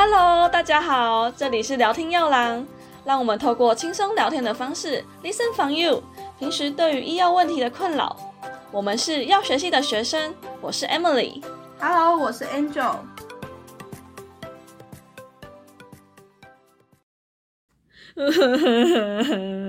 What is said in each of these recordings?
Hello，大家好，这里是聊天药郎，让我们透过轻松聊天的方式，listen from you。平时对于医药问题的困扰，我们是药学系的学生，我是 Emily。Hello，我是 Angel。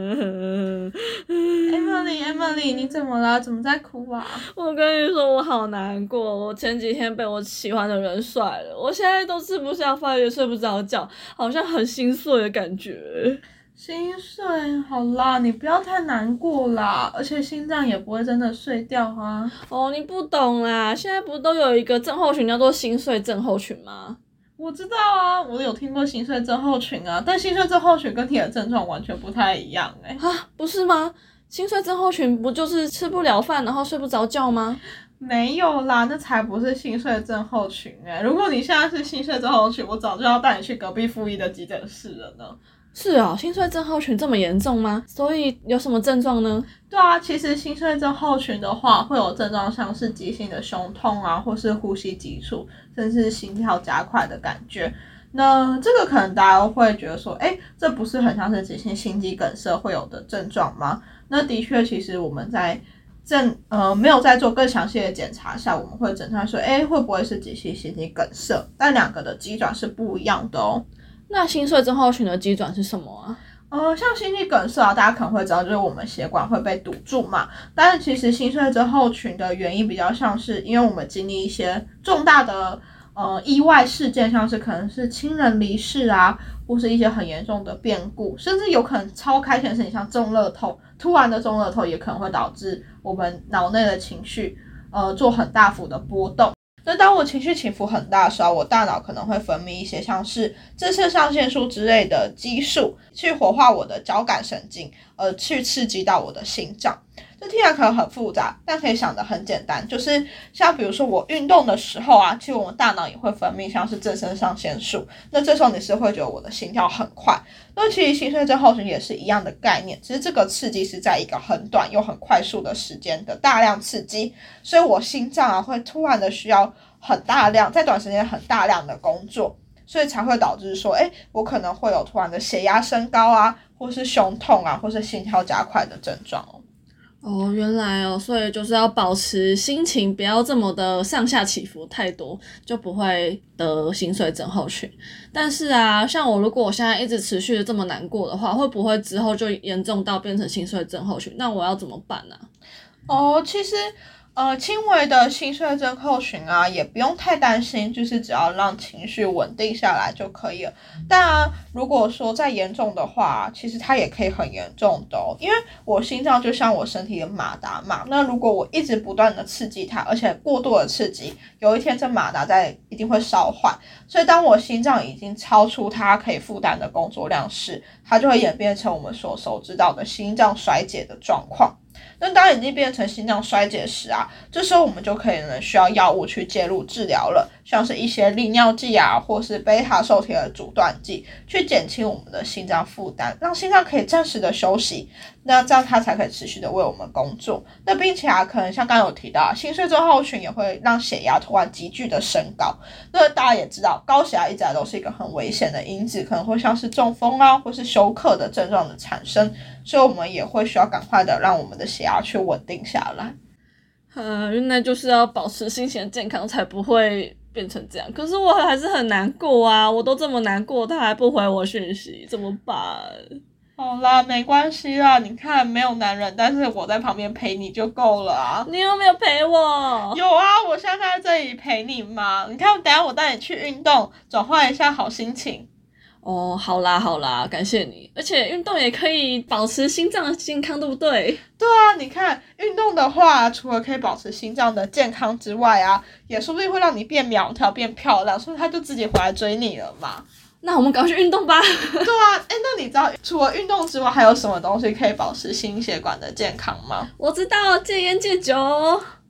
你怎么了？怎么在哭啊？我跟你说，我好难过。我前几天被我喜欢的人甩了，我现在都吃不下饭，也睡不着觉，好像很心碎的感觉。心碎，好啦，你不要太难过啦。而且心脏也不会真的碎掉啊。哦，你不懂啦，现在不都有一个症候群叫做心碎症候群吗？我知道啊，我有听过心碎症候群啊，但心碎症候群跟你的症状完全不太一样哎、啊，不是吗？心碎症候群不就是吃不了饭，然后睡不着觉吗？没有啦，那才不是心碎症候群哎、如果你现在是心碎症候群，我早就要带你去隔壁附一的急诊室了呢。是啊、心碎症候群这么严重吗？所以有什么症状呢？对啊，其实心碎症候群的话，会有症状像是急性的胸痛啊，或是呼吸急促，甚至心跳加快的感觉。那这个可能大家会觉得说，哎，这不是很像是急性心肌梗塞会有的症状吗？那的确，其实我们在正呃没有在做更详细的检查下，我们会诊断说，哎，会不会是急性心肌梗塞？但两个的机转是不一样的哦。那心碎症候群的机转是什么啊？呃，像心肌梗塞啊，大家可能会知道，就是我们血管会被堵住嘛。但是其实心碎症候群的原因比较像是，因为我们经历一些重大的呃意外事件，像是可能是亲人离世啊，或是一些很严重的变故，甚至有可能超开心的事情，像中乐透，突然的中乐透也可能会导致我们脑内的情绪呃做很大幅的波动。那当我情绪起伏很大的时候，我大脑可能会分泌一些像是正肾上腺素之类的激素，去活化我的交感神经，呃，去刺激到我的心脏。这听起来可能很复杂，但可以想得很简单，就是像比如说我运动的时候啊，其实我们大脑也会分泌像是正肾上腺素，那这时候你是会觉得我的心跳很快。那其实心碎症候群也是一样的概念，只是这个刺激是在一个很短又很快速的时间的大量刺激，所以我心脏啊会突然的需要很大量，在短时间很大量的工作，所以才会导致说，哎，我可能会有突然的血压升高啊，或是胸痛啊，或是心跳加快的症状哦。哦，原来哦，所以就是要保持心情不要这么的上下起伏太多，就不会得心碎症候群。但是啊，像我如果我现在一直持续的这么难过的话，会不会之后就严重到变成心碎症候群？那我要怎么办呢、哦，其实呃，轻微的心碎症候群啊，也不用太担心，就是只要让情绪稳定下来就可以了。当然，如果说再严重的话，其实它也可以很严重的哦，因为我心脏就像我身体的马达嘛。那如果我一直不断的刺激它，而且过度的刺激，有一天这马达在一定会烧坏。所以当我心脏已经超出它可以负担的工作量时，它就会演变成我们所熟知到的心脏衰竭的状况。那当已经变成心脏衰竭时啊，这时候我们就可以呢需要药物去介入治疗了，像是一些利尿剂啊，或是贝塔受体的阻断剂，去减轻我们的心脏负担，让心脏可以暂时的休息。那这样它才可以持续的为我们工作。那并且啊，可能像刚刚有提到，心碎症候群也会让血压突然急剧的升高。那大家也知道，高血压一直来都是一个很危险的因子，可能会像是中风啊，或是休克的症状的产生。所以我们也会需要赶快的让我们的血压去稳定下来。嗯，原来就是要保持心情健康，才不会变成这样。可是我还是很难过啊！我都这么难过，他还不回我讯息，怎么办？好啦，没关系啦，你看没有男人，但是我在旁边陪你就够了啊。你有没有陪我？有啊，我现在在这里陪你嘛。你看，等下我带你去运动，转换一下好心情。哦，好啦好啦，感谢你。而且运动也可以保持心脏的健康，对不对？对啊，你看运动的话，除了可以保持心脏的健康之外啊，也说不定会让你变苗条、变漂亮，所以他就自己回来追你了嘛。那我们赶快去运动吧。对啊，哎，那你知道除了运动之外，还有什么东西可以保持心血管的健康吗？我知道戒烟戒酒。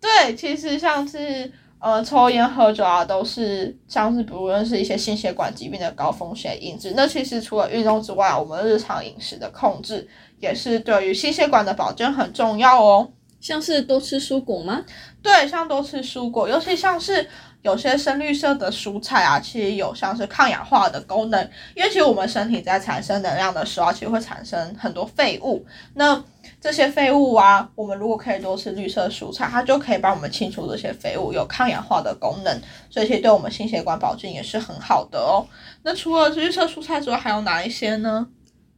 对，其实像是呃抽烟喝酒啊，都是像是不论是一些心血管疾病的高风险因子。那其实除了运动之外，我们日常饮食的控制也是对于心血管的保健很重要哦。像是多吃蔬果吗？对，像多吃蔬果，尤其像是有些深绿色的蔬菜啊，其实有像是抗氧化的功能。因为其实我们身体在产生能量的时候，其实会产生很多废物。那这些废物啊，我们如果可以多吃绿色蔬菜，它就可以帮我们清除这些废物，有抗氧化的功能，所以其实对我们心血管保健也是很好的哦。那除了绿色蔬菜之外，还有哪一些呢？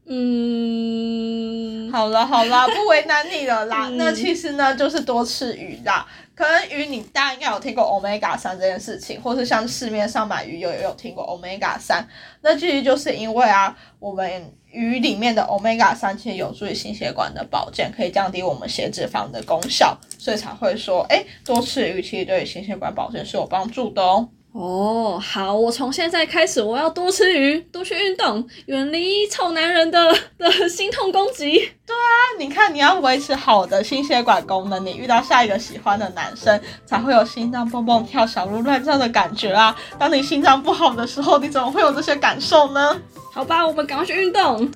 嗯，好了好了，不为难你了啦。那其实呢，就是多吃鱼啦。可能鱼你大家应该有听过 omega 三这件事情，或是像市面上买鱼油也有听过 omega 三。那其实就是因为啊，我们鱼里面的 omega 三其实有助于心血管的保健，可以降低我们血脂肪的功效，所以才会说，哎，多吃鱼其实对心血管保健是有帮助的哦。哦，好，我从现在开始我要多吃鱼，多去运动，远离臭男人的的心痛攻击。对啊你看，你要维持好的心血管功能，你遇到下一个喜欢的男生，才会有心脏蹦蹦跳、小鹿乱撞的感觉啊！当你心脏不好的时候，你怎么会有这些感受呢？好吧，我们赶快去运动。